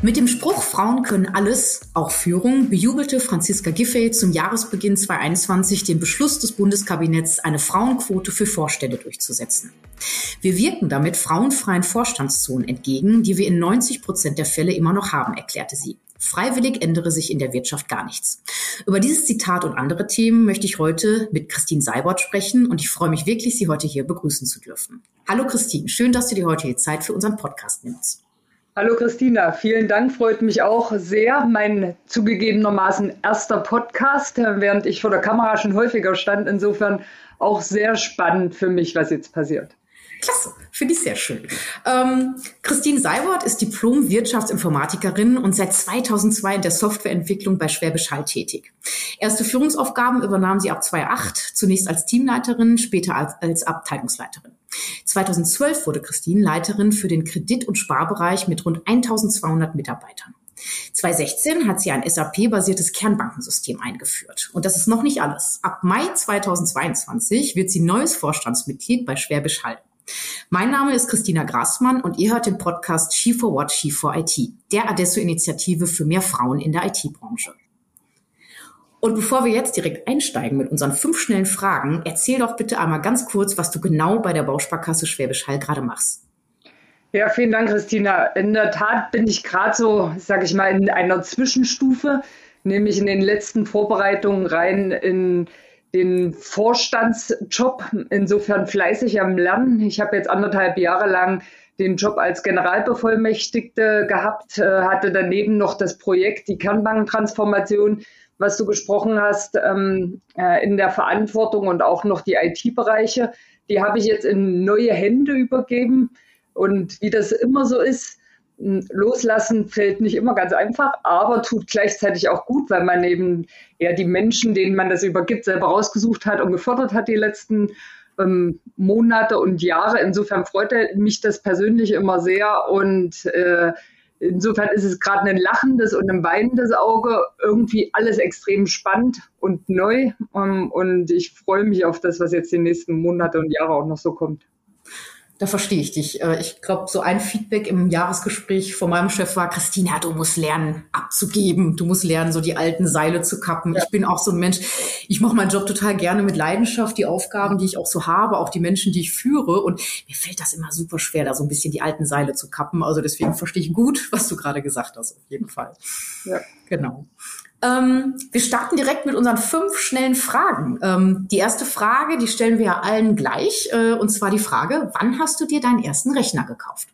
Mit dem Spruch Frauen können alles, auch Führung, bejubelte Franziska Giffey zum Jahresbeginn 2021 den Beschluss des Bundeskabinetts, eine Frauenquote für Vorstände durchzusetzen. Wir wirken damit frauenfreien Vorstandszonen entgegen, die wir in 90 Prozent der Fälle immer noch haben, erklärte sie. Freiwillig ändere sich in der Wirtschaft gar nichts. Über dieses Zitat und andere Themen möchte ich heute mit Christine Seibert sprechen und ich freue mich wirklich, Sie heute hier begrüßen zu dürfen. Hallo Christine, schön, dass du dir heute die Zeit für unseren Podcast nimmst. Hallo Christina, vielen Dank, freut mich auch sehr. Mein zugegebenermaßen erster Podcast, während ich vor der Kamera schon häufiger stand. Insofern auch sehr spannend für mich, was jetzt passiert. Klasse, finde ich sehr schön. Ähm, Christine Seiwort ist Diplom-Wirtschaftsinformatikerin und seit 2002 in der Softwareentwicklung bei Schwäbisch Hall tätig. Erste Führungsaufgaben übernahm sie ab 2008, zunächst als Teamleiterin, später als, als Abteilungsleiterin. 2012 wurde Christine Leiterin für den Kredit- und Sparbereich mit rund 1200 Mitarbeitern. 2016 hat sie ein SAP-basiertes Kernbankensystem eingeführt. Und das ist noch nicht alles. Ab Mai 2022 wird sie neues Vorstandsmitglied bei Schwäbisch Hall. Mein Name ist Christina Grassmann und ihr hört den Podcast She for What, She for IT, der Adesso-Initiative für mehr Frauen in der IT-Branche. Und bevor wir jetzt direkt einsteigen mit unseren fünf schnellen Fragen, erzähl doch bitte einmal ganz kurz, was du genau bei der Bausparkasse Schwäbisch Hall gerade machst. Ja, vielen Dank, Christina. In der Tat bin ich gerade so, sage ich mal, in einer Zwischenstufe, nämlich in den letzten Vorbereitungen rein in den Vorstandsjob. Insofern fleißig am Lernen. Ich habe jetzt anderthalb Jahre lang den Job als Generalbevollmächtigte gehabt, äh, hatte daneben noch das Projekt, die Kernbankentransformation, was du gesprochen hast, ähm, äh, in der Verantwortung und auch noch die IT-Bereiche. Die habe ich jetzt in neue Hände übergeben. Und wie das immer so ist, Loslassen fällt nicht immer ganz einfach, aber tut gleichzeitig auch gut, weil man eben ja die Menschen, denen man das übergibt, selber rausgesucht hat und gefördert hat die letzten ähm, Monate und Jahre. Insofern freut mich das persönlich immer sehr und äh, insofern ist es gerade ein lachendes und ein weinendes Auge, irgendwie alles extrem spannend und neu ähm, und ich freue mich auf das, was jetzt die nächsten Monate und Jahre auch noch so kommt da verstehe ich dich. Äh, ich glaube, so ein Feedback im Jahresgespräch von meinem Chef war, Christina, du musst lernen, abzugeben. Du musst lernen, so die alten Seile zu kappen. Ja. Ich bin auch so ein Mensch, ich mache meinen Job total gerne mit Leidenschaft, die Aufgaben, die ich auch so habe, auch die Menschen, die ich führe. Und mir fällt das immer super schwer, da so ein bisschen die alten Seile zu kappen. Also deswegen verstehe ich gut, was du gerade gesagt hast, auf jeden Fall. Ja. Genau. Ähm, wir starten direkt mit unseren fünf schnellen Fragen. Ähm, die erste Frage, die stellen wir ja allen gleich, äh, und zwar die Frage, wann hast du dir deinen ersten Rechner gekauft?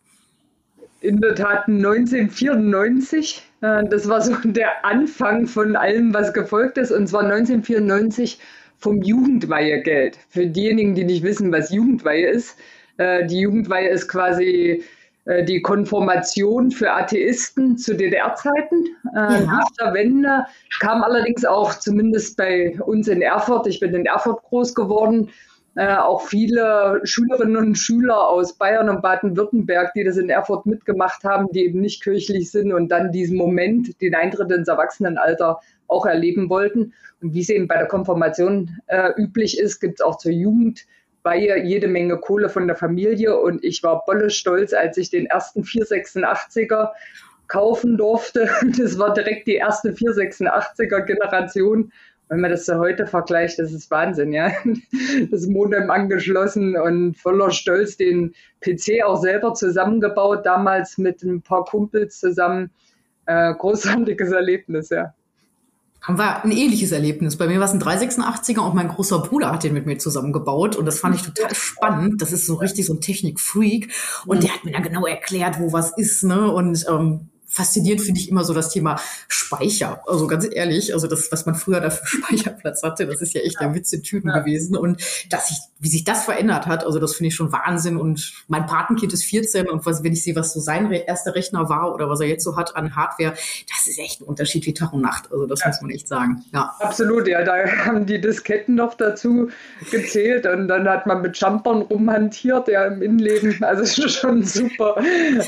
In der Tat 1994. Äh, das war so der Anfang von allem, was gefolgt ist, und zwar 1994 vom Jugendweihegeld. Für diejenigen, die nicht wissen, was Jugendweihe ist, äh, die Jugendweihe ist quasi die Konformation für Atheisten zu DDR-Zeiten. Äh, ja. Nach der Wende kam allerdings auch, zumindest bei uns in Erfurt, ich bin in Erfurt groß geworden, äh, auch viele Schülerinnen und Schüler aus Bayern und Baden-Württemberg, die das in Erfurt mitgemacht haben, die eben nicht kirchlich sind und dann diesen Moment, den Eintritt ins Erwachsenenalter auch erleben wollten. Und wie es eben bei der Konfirmation äh, üblich ist, gibt es auch zur Jugend war hier jede Menge Kohle von der Familie und ich war bolle stolz, als ich den ersten 486er kaufen durfte. Das war direkt die erste 486er Generation. Wenn man das so heute vergleicht, das ist Wahnsinn, ja. Das Modem angeschlossen und voller Stolz den PC auch selber zusammengebaut, damals mit ein paar Kumpels zusammen. Äh, großartiges Erlebnis, ja haben wir ein ähnliches Erlebnis. Bei mir war es ein 386er und mein großer Bruder hat den mit mir zusammengebaut und das fand ich total spannend. Das ist so richtig so ein Technikfreak und der hat mir dann genau erklärt, wo was ist, ne? Und ähm, faszinierend finde ich immer so das Thema Speicher. Also ganz ehrlich, also das, was man früher da für Speicherplatz hatte, das ist ja echt der Witz in Tüten ja. gewesen. Und dass sich, wie sich das verändert hat, also das finde ich schon Wahnsinn. Und mein Patenkind ist 14 und was, wenn ich sehe, was so sein erster Rechner war oder was er jetzt so hat an Hardware, das ist echt ein Unterschied wie Tag und Nacht. Also das ja. muss man echt sagen. Ja. Absolut, ja. Da haben die Disketten noch dazu gezählt und dann hat man mit Jumpern rumhantiert, ja, im Innenleben. Also es ist schon super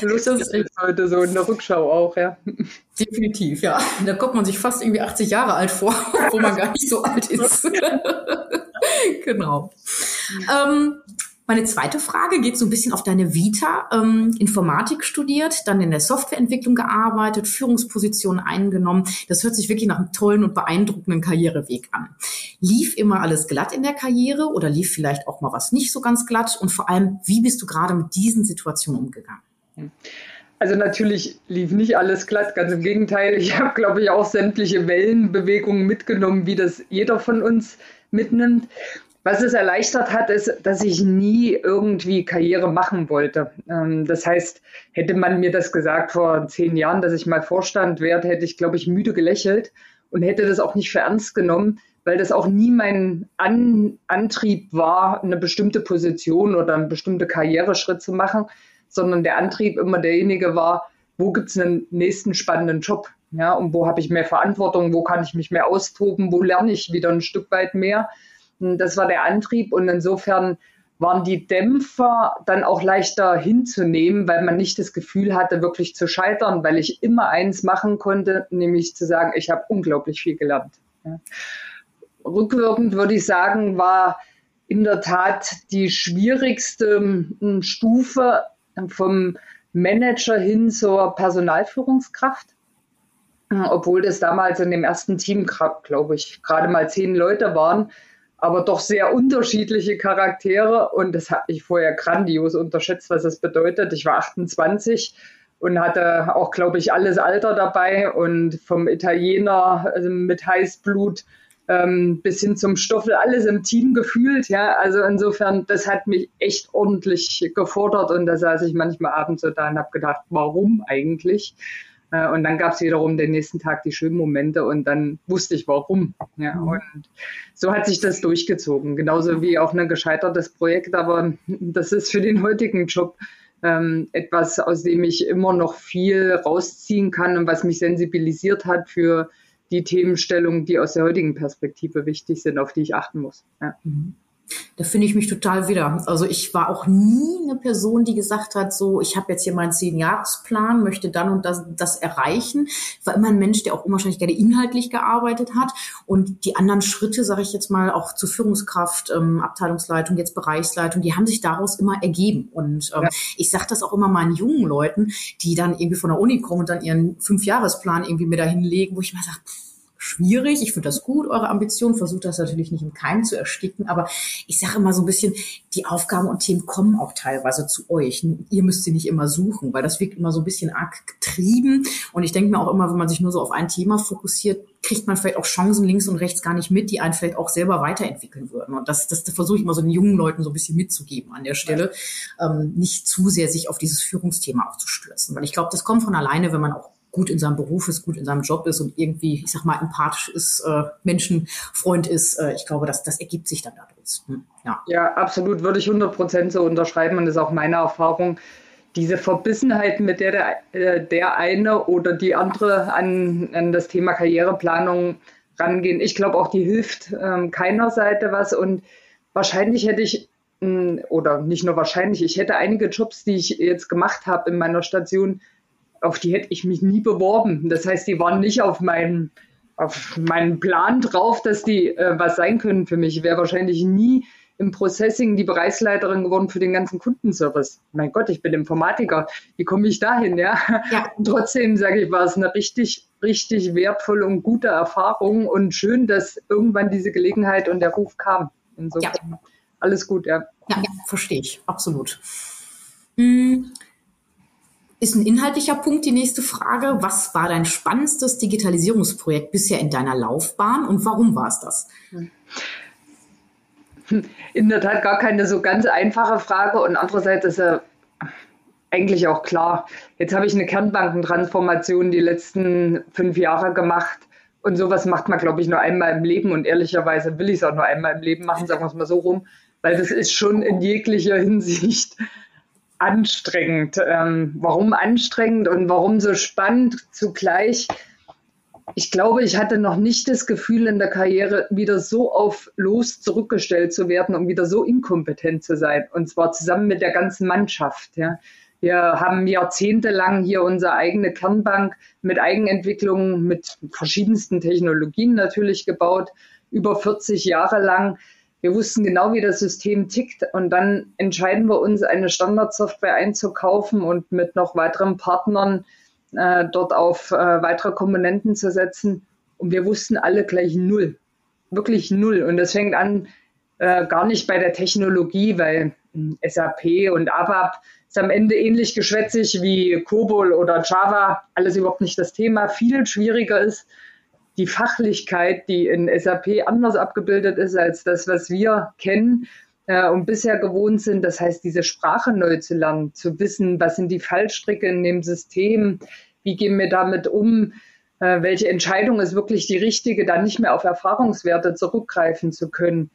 lustig heute so in der Rückschau auch, ja. Definitiv, ja. Da kommt man sich fast irgendwie 80 Jahre alt vor, wo man gar nicht so alt ist. genau. Ähm, Meine zweite Frage geht so ein bisschen auf deine Vita. Ähm, Informatik studiert, dann in der Softwareentwicklung gearbeitet, Führungspositionen eingenommen. Das hört sich wirklich nach einem tollen und beeindruckenden Karriereweg an. Lief immer alles glatt in der Karriere oder lief vielleicht auch mal was nicht so ganz glatt? Und vor allem, wie bist du gerade mit diesen Situationen umgegangen? Also natürlich lief nicht alles glatt, ganz im Gegenteil. Ich habe, glaube ich, auch sämtliche Wellenbewegungen mitgenommen, wie das jeder von uns mitnimmt. Was es erleichtert hat, ist, dass ich nie irgendwie Karriere machen wollte. Ähm, das heißt, hätte man mir das gesagt vor zehn Jahren, dass ich mal Vorstand werde, hätte ich, glaube ich, müde gelächelt und hätte das auch nicht für ernst genommen, weil das auch nie mein An Antrieb war, eine bestimmte Position oder einen bestimmten Karriereschritt zu machen, sondern der Antrieb immer derjenige war, wo gibt es einen nächsten spannenden Job? Ja, und wo habe ich mehr Verantwortung, wo kann ich mich mehr austoben, wo lerne ich wieder ein Stück weit mehr. Das war der Antrieb und insofern waren die Dämpfer dann auch leichter hinzunehmen, weil man nicht das Gefühl hatte, wirklich zu scheitern, weil ich immer eins machen konnte, nämlich zu sagen, ich habe unglaublich viel gelernt. Ja. Rückwirkend würde ich sagen, war in der Tat die schwierigste hm, Stufe vom Manager hin zur Personalführungskraft. Obwohl das damals in dem ersten Team, glaube ich, gerade mal zehn Leute waren, aber doch sehr unterschiedliche Charaktere und das habe ich vorher grandios unterschätzt, was das bedeutet. Ich war 28 und hatte auch, glaube ich, alles Alter dabei und vom Italiener also mit Heißblut ähm, bis hin zum Stoffel alles im Team gefühlt. Ja, also insofern, das hat mich echt ordentlich gefordert und da saß ich manchmal abends so da und habe gedacht, warum eigentlich? Äh, und dann gab es wiederum den nächsten Tag die schönen Momente und dann wusste ich warum. Ja, mhm. und so hat sich das durchgezogen. Genauso wie auch ein gescheitertes Projekt, aber das ist für den heutigen Job ähm, etwas, aus dem ich immer noch viel rausziehen kann und was mich sensibilisiert hat für die Themenstellungen, die aus der heutigen Perspektive wichtig sind, auf die ich achten muss. Ja. Mhm. Da finde ich mich total wieder. Also ich war auch nie eine Person, die gesagt hat, so, ich habe jetzt hier meinen Zehn-Jahres-Plan, möchte dann und das, das erreichen. Ich war immer ein Mensch, der auch unwahrscheinlich gerne inhaltlich gearbeitet hat. Und die anderen Schritte, sage ich jetzt mal, auch zur Führungskraft, ähm, Abteilungsleitung, jetzt Bereichsleitung, die haben sich daraus immer ergeben. Und ähm, ja. ich sage das auch immer meinen jungen Leuten, die dann irgendwie von der Uni kommen und dann ihren Fünfjahresplan irgendwie mir dahin legen, wo ich mal sage, schwierig. Ich finde das gut, eure Ambition. Versucht das natürlich nicht im Keim zu ersticken. Aber ich sage immer so ein bisschen, die Aufgaben und Themen kommen auch teilweise zu euch. Ihr müsst sie nicht immer suchen, weil das wirkt immer so ein bisschen arg getrieben. Und ich denke mir auch immer, wenn man sich nur so auf ein Thema fokussiert, kriegt man vielleicht auch Chancen links und rechts gar nicht mit, die einen vielleicht auch selber weiterentwickeln würden. Und das, das, das versuche ich immer so den jungen Leuten so ein bisschen mitzugeben an der Stelle, ähm, nicht zu sehr sich auf dieses Führungsthema auch zu stürzen. Weil ich glaube, das kommt von alleine, wenn man auch gut in seinem Beruf ist, gut in seinem Job ist und irgendwie, ich sag mal, empathisch ist, äh, Menschenfreund ist. Äh, ich glaube, das, das ergibt sich dann daraus. Hm, ja. ja, absolut, würde ich 100 Prozent so unterschreiben und das ist auch meine Erfahrung. Diese Verbissenheit, mit der der, äh, der eine oder die andere an, an das Thema Karriereplanung rangehen, ich glaube auch, die hilft ähm, keiner Seite was und wahrscheinlich hätte ich hm, oder nicht nur wahrscheinlich, ich hätte einige Jobs, die ich jetzt gemacht habe in meiner Station, auf die hätte ich mich nie beworben. Das heißt, die waren nicht auf meinem auf meinen Plan drauf, dass die äh, was sein können für mich. Ich wäre wahrscheinlich nie im Processing die Bereichsleiterin geworden für den ganzen Kundenservice. Mein Gott, ich bin Informatiker. Wie komme ich dahin? Ja. ja. Und trotzdem sage ich, war es eine richtig, richtig wertvolle und gute Erfahrung und schön, dass irgendwann diese Gelegenheit und der Ruf kam. Insofern ja. alles gut, ja. Ja, ja verstehe ich, absolut. Mhm. Ist ein inhaltlicher Punkt die nächste Frage. Was war dein spannendstes Digitalisierungsprojekt bisher in deiner Laufbahn und warum war es das? In der Tat gar keine so ganz einfache Frage und andererseits ist er eigentlich auch klar. Jetzt habe ich eine Kernbankentransformation die letzten fünf Jahre gemacht und sowas macht man, glaube ich, nur einmal im Leben und ehrlicherweise will ich es auch nur einmal im Leben machen, sagen wir es mal so rum, weil das ist schon in jeglicher Hinsicht anstrengend. Ähm, warum anstrengend und warum so spannend zugleich? Ich glaube, ich hatte noch nicht das Gefühl in der Karriere, wieder so auf los zurückgestellt zu werden und wieder so inkompetent zu sein. Und zwar zusammen mit der ganzen Mannschaft. Ja. Wir haben jahrzehntelang hier unsere eigene Kernbank mit Eigenentwicklungen, mit verschiedensten Technologien natürlich gebaut, über 40 Jahre lang wir wussten genau, wie das System tickt und dann entscheiden wir uns, eine Standardsoftware einzukaufen und mit noch weiteren Partnern äh, dort auf äh, weitere Komponenten zu setzen. Und wir wussten alle gleich null, wirklich null. Und das fängt an äh, gar nicht bei der Technologie, weil hm, SAP und ABAP ist am Ende ähnlich geschwätzig wie COBOL oder Java, alles überhaupt nicht das Thema. Viel schwieriger ist die Fachlichkeit, die in SAP anders abgebildet ist als das, was wir kennen äh, und bisher gewohnt sind. Das heißt, diese Sprache neu zu lernen, zu wissen, was sind die Fallstricke in dem System, wie gehen wir damit um, äh, welche Entscheidung ist wirklich die richtige, dann nicht mehr auf Erfahrungswerte zurückgreifen zu können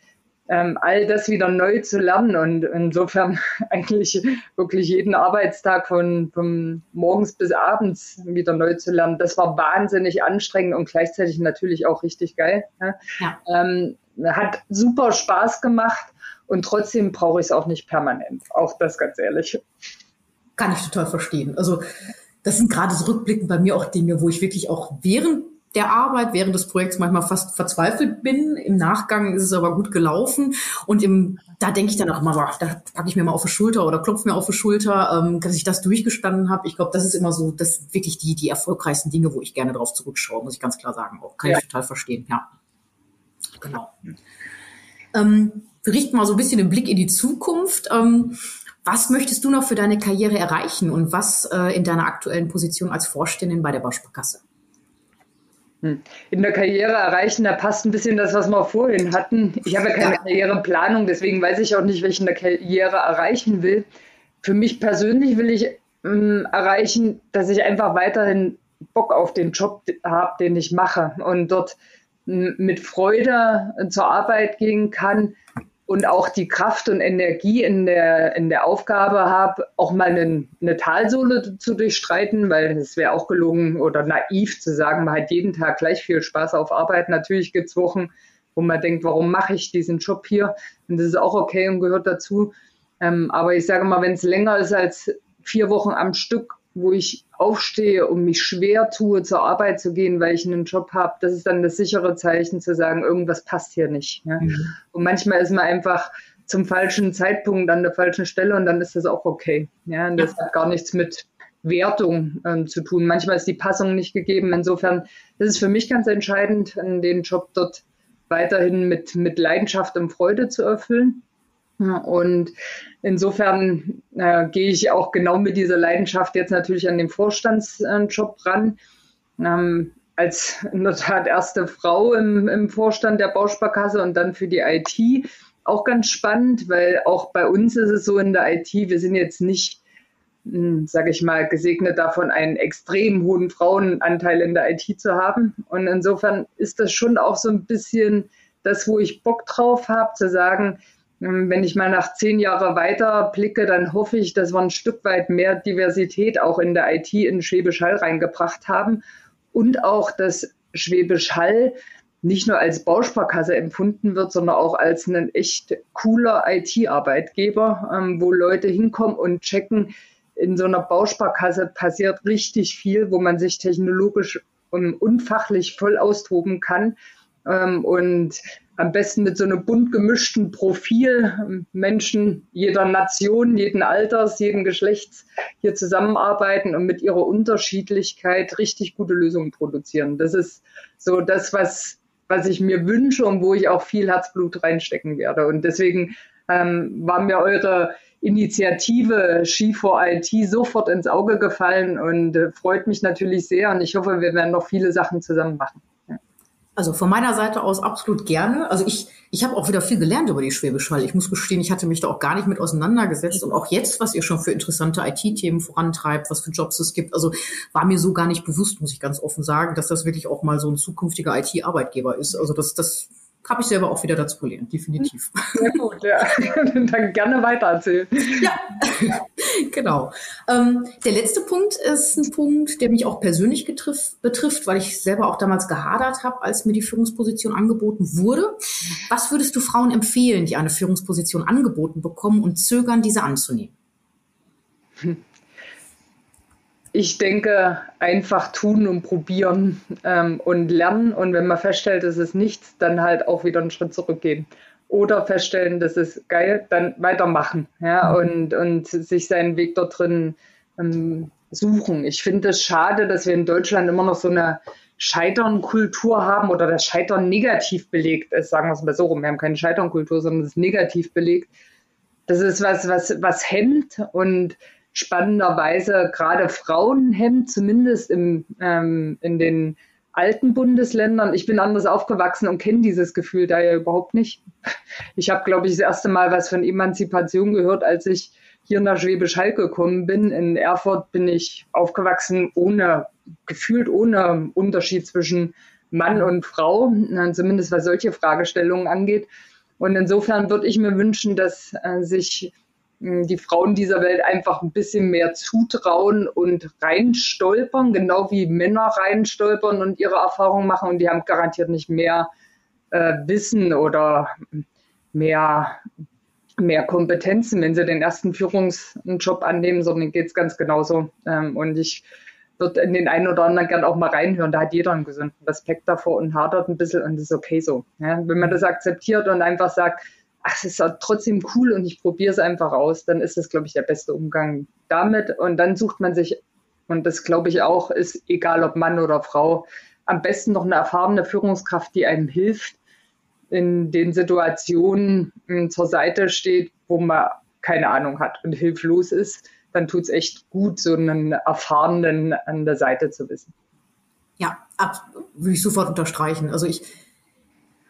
ähm, all das wieder neu zu lernen und insofern eigentlich wirklich jeden Arbeitstag von, von morgens bis abends wieder neu zu lernen. Das war wahnsinnig anstrengend und gleichzeitig natürlich auch richtig geil. Ne? Ja. Ähm, hat super Spaß gemacht und trotzdem brauche ich es auch nicht permanent. Auch das ganz ehrlich. Kann ich total verstehen. Also das sind gerade so rückblickend bei mir auch Dinge, wo ich wirklich auch während der Arbeit während des Projekts manchmal fast verzweifelt bin. Im Nachgang ist es aber gut gelaufen. Und im, da denke ich dann auch immer, boah, da packe ich mir mal auf die Schulter oder klopfe mir auf die Schulter, ähm, dass ich das durchgestanden habe. Ich glaube, das ist immer so, das sind wirklich die, die erfolgreichsten Dinge, wo ich gerne drauf zurückschaue, muss ich ganz klar sagen. Auch kann ja. ich total verstehen, ja. Genau. Ähm, wir richten mal so ein bisschen den Blick in die Zukunft. Ähm, was möchtest du noch für deine Karriere erreichen und was äh, in deiner aktuellen Position als Vorständin bei der Bausparkasse? Hm. in der Karriere erreichen, da passt ein bisschen das, was wir vorhin hatten. Ich habe ja keine. Karriereplanung, deswegen weiß ich auch nicht, welche der Karriere erreichen will. Für mich persönlich will ich ähm, erreichen, dass ich einfach weiterhin Bock auf den Job habe, den ich mache und dort mit Freude zur Arbeit gehen kann, und auch die Kraft und Energie in der, in der Aufgabe habe, auch mal eine, eine Talsohle zu durchstreiten, weil es wäre auch gelungen oder naiv zu sagen, man hat jeden Tag gleich viel Spaß auf Arbeit. Natürlich gibt es Wochen, wo man denkt, warum mache ich diesen Job hier? Und das ist auch okay und gehört dazu. Ähm, aber ich sage mal, wenn es länger ist als vier Wochen am Stück, wo ich aufstehe und mich schwer tue, zur Arbeit zu gehen, weil ich einen Job habe, das ist dann das sichere Zeichen zu sagen, irgendwas passt hier nicht. Ja? Mhm. Und manchmal ist man einfach zum falschen Zeitpunkt an der falschen Stelle und dann ist das auch okay. Ja? Und das ja. hat gar nichts mit Wertung ähm, zu tun. Manchmal ist die Passung nicht gegeben. Insofern das ist für mich ganz entscheidend, den Job dort weiterhin mit, mit Leidenschaft und Freude zu erfüllen. Und insofern äh, gehe ich auch genau mit dieser Leidenschaft jetzt natürlich an den Vorstandsjob ran. Ähm, als in der Tat erste Frau im, im Vorstand der Bausparkasse und dann für die IT auch ganz spannend, weil auch bei uns ist es so in der IT, wir sind jetzt nicht, hm, sage ich mal, gesegnet davon, einen extrem hohen Frauenanteil in der IT zu haben. Und insofern ist das schon auch so ein bisschen das, wo ich Bock drauf habe, zu sagen, wenn ich mal nach zehn Jahren weiter blicke, dann hoffe ich, dass wir ein Stück weit mehr Diversität auch in der IT in Schwäbisch Hall reingebracht haben und auch, dass Schwäbisch Hall nicht nur als Bausparkasse empfunden wird, sondern auch als ein echt cooler IT-Arbeitgeber, ähm, wo Leute hinkommen und checken, in so einer Bausparkasse passiert richtig viel, wo man sich technologisch und unfachlich voll austoben kann. Ähm, und am besten mit so einem bunt gemischten Profil Menschen jeder Nation, jeden Alters, jeden Geschlechts hier zusammenarbeiten und mit ihrer Unterschiedlichkeit richtig gute Lösungen produzieren. Das ist so das, was, was ich mir wünsche und wo ich auch viel Herzblut reinstecken werde. Und deswegen ähm, war mir eure Initiative Ski for IT sofort ins Auge gefallen und äh, freut mich natürlich sehr. Und ich hoffe, wir werden noch viele Sachen zusammen machen. Also von meiner Seite aus absolut gerne. Also ich, ich habe auch wieder viel gelernt über die Schwäbisch Hall. Ich muss gestehen, ich hatte mich da auch gar nicht mit auseinandergesetzt. Und auch jetzt, was ihr schon für interessante IT-Themen vorantreibt, was für Jobs es gibt, also war mir so gar nicht bewusst, muss ich ganz offen sagen, dass das wirklich auch mal so ein zukünftiger IT-Arbeitgeber ist. Also das, das habe ich selber auch wieder dazu gelernt, definitiv. Sehr gut, ja. Dann gerne weitererzählen. Ja, genau. Ähm, der letzte Punkt ist ein Punkt, der mich auch persönlich getriff, betrifft, weil ich selber auch damals gehadert habe, als mir die Führungsposition angeboten wurde. Was würdest du Frauen empfehlen, die eine Führungsposition angeboten bekommen und zögern, diese anzunehmen? Hm ich denke, einfach tun und probieren ähm, und lernen. Und wenn man feststellt, es ist nichts, dann halt auch wieder einen Schritt zurückgehen. oder feststellen, das ist geil, dann weitermachen ja, mhm. und, und sich seinen Weg dort drin ähm, suchen. Ich finde es schade, dass wir in Deutschland immer noch so eine Scheiternkultur haben oder das Scheitern negativ belegt ist, sagen wir es mal so rum. Wir haben keine Scheiternkultur, sondern es ist negativ belegt. Das ist was, was, was hemmt und spannenderweise gerade Frauen hemmt, zumindest im, ähm, in den alten Bundesländern. Ich bin anders aufgewachsen und kenne dieses Gefühl da ja überhaupt nicht. Ich habe, glaube ich, das erste Mal was von Emanzipation gehört, als ich hier nach Schwäbisch Hall gekommen bin. In Erfurt bin ich aufgewachsen ohne, gefühlt ohne Unterschied zwischen Mann und Frau, zumindest was solche Fragestellungen angeht. Und insofern würde ich mir wünschen, dass äh, sich die Frauen dieser Welt einfach ein bisschen mehr zutrauen und reinstolpern, genau wie Männer reinstolpern und ihre Erfahrungen machen. Und die haben garantiert nicht mehr äh, Wissen oder mehr, mehr Kompetenzen, wenn sie den ersten Führungsjob annehmen, sondern geht es ganz genauso. Ähm, und ich würde in den einen oder anderen gern auch mal reinhören. Da hat jeder einen gesunden Respekt davor und hadert ein bisschen und ist okay so. Ja? Wenn man das akzeptiert und einfach sagt, ach, es ist trotzdem cool und ich probiere es einfach aus, dann ist das, glaube ich, der beste Umgang damit. Und dann sucht man sich, und das glaube ich auch, ist egal ob Mann oder Frau, am besten noch eine erfahrene Führungskraft, die einem hilft, in den Situationen hm, zur Seite steht, wo man keine Ahnung hat und hilflos ist, dann tut es echt gut, so einen Erfahrenen an der Seite zu wissen. Ja, würde ich sofort unterstreichen. Also ich,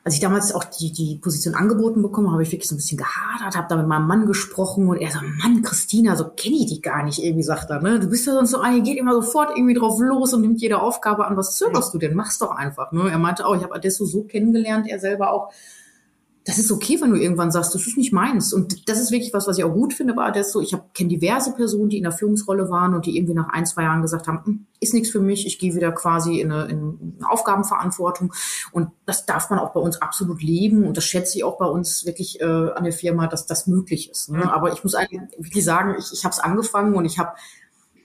als ich damals auch die, die Position angeboten bekommen habe, ich wirklich so ein bisschen gehadert, habe da mit meinem Mann gesprochen und er so, Mann, Christina, so kenne ich die gar nicht, irgendwie sagt er, ne? Du bist ja sonst so eine, geht immer sofort irgendwie drauf los und nimmt jede Aufgabe an. Was zögerst du denn? Mach's doch einfach, ne? Er meinte auch, ich habe Adesso so kennengelernt, er selber auch, das ist okay, wenn du irgendwann sagst, das ist nicht meins. Und das ist wirklich was, was ich auch gut finde bei Adesso. Ich kenne diverse Personen, die in der Führungsrolle waren und die irgendwie nach ein, zwei Jahren gesagt haben, hm, ist nichts für mich, ich gehe wieder quasi in eine, in eine Aufgabenverantwortung. Und das darf man auch bei uns absolut leben. Und das schätze ich auch bei uns wirklich äh, an der Firma, dass das möglich ist. Ne? Aber ich muss eigentlich wirklich sagen, ich, ich habe es angefangen und ich habe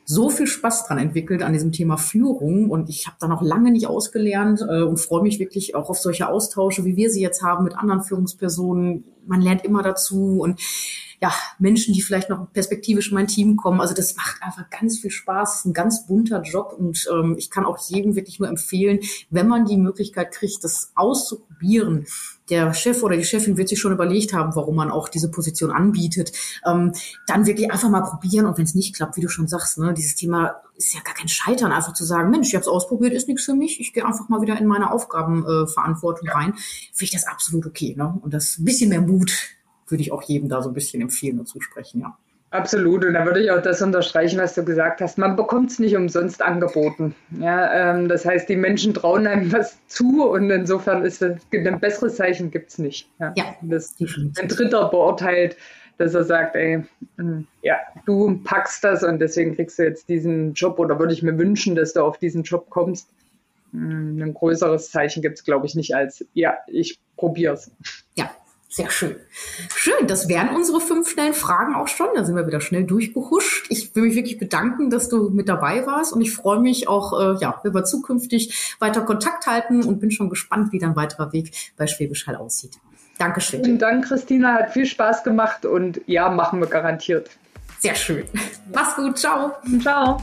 so viel Spaß dran entwickelt an diesem Thema Führung und ich habe da noch lange nicht ausgelernt äh, und freue mich wirklich auch auf solche Austausche, wie wir sie jetzt haben mit anderen Führungspersonen. Man lernt immer dazu und ja, Menschen, die vielleicht noch perspektivisch in mein Team kommen. Also das macht einfach ganz viel Spaß. Es ist ein ganz bunter Job und ähm, ich kann auch jedem wirklich nur empfehlen, wenn man die Möglichkeit kriegt, das auszuprobieren. Der Chef oder die Chefin wird sich schon überlegt haben, warum man auch diese Position anbietet. Ähm, dann wirklich einfach mal probieren und wenn es nicht klappt, wie du schon sagst, ne, dieses Thema ist ja gar kein Scheitern, einfach zu sagen, Mensch, ich habe es ausprobiert, ist nichts für mich, ich gehe einfach mal wieder in meine Aufgabenverantwortung äh, rein, finde ich das absolut okay. Ne? Und das ein bisschen mehr Mut würde ich auch jedem da so ein bisschen empfehlen und zusprechen, ja. Absolut, und da würde ich auch das unterstreichen, was du gesagt hast. Man bekommt es nicht umsonst angeboten. Ja, ähm, das heißt, die Menschen trauen einem was zu und insofern ist es ein besseres Zeichen gibt es nicht. Ja, ja das ein Dritter beurteilt, dass er sagt, ey, hm, ja, du packst das und deswegen kriegst du jetzt diesen Job oder würde ich mir wünschen, dass du auf diesen Job kommst. Hm, ein größeres Zeichen gibt es, glaube ich, nicht als, ja, ich probiere es. Ja, sehr schön. Schön, das wären unsere fünf schnellen Fragen auch schon. Da sind wir wieder schnell durchgehuscht. Ich will mich wirklich bedanken, dass du mit dabei warst und ich freue mich auch, äh, ja, wenn wir zukünftig weiter Kontakt halten und bin schon gespannt, wie dein weiterer Weg bei Schwäbisch Hall aussieht. Dankeschön. Vielen Dank, Christina. Hat viel Spaß gemacht und ja, machen wir garantiert. Sehr schön. Mach's gut. Ciao. Ciao.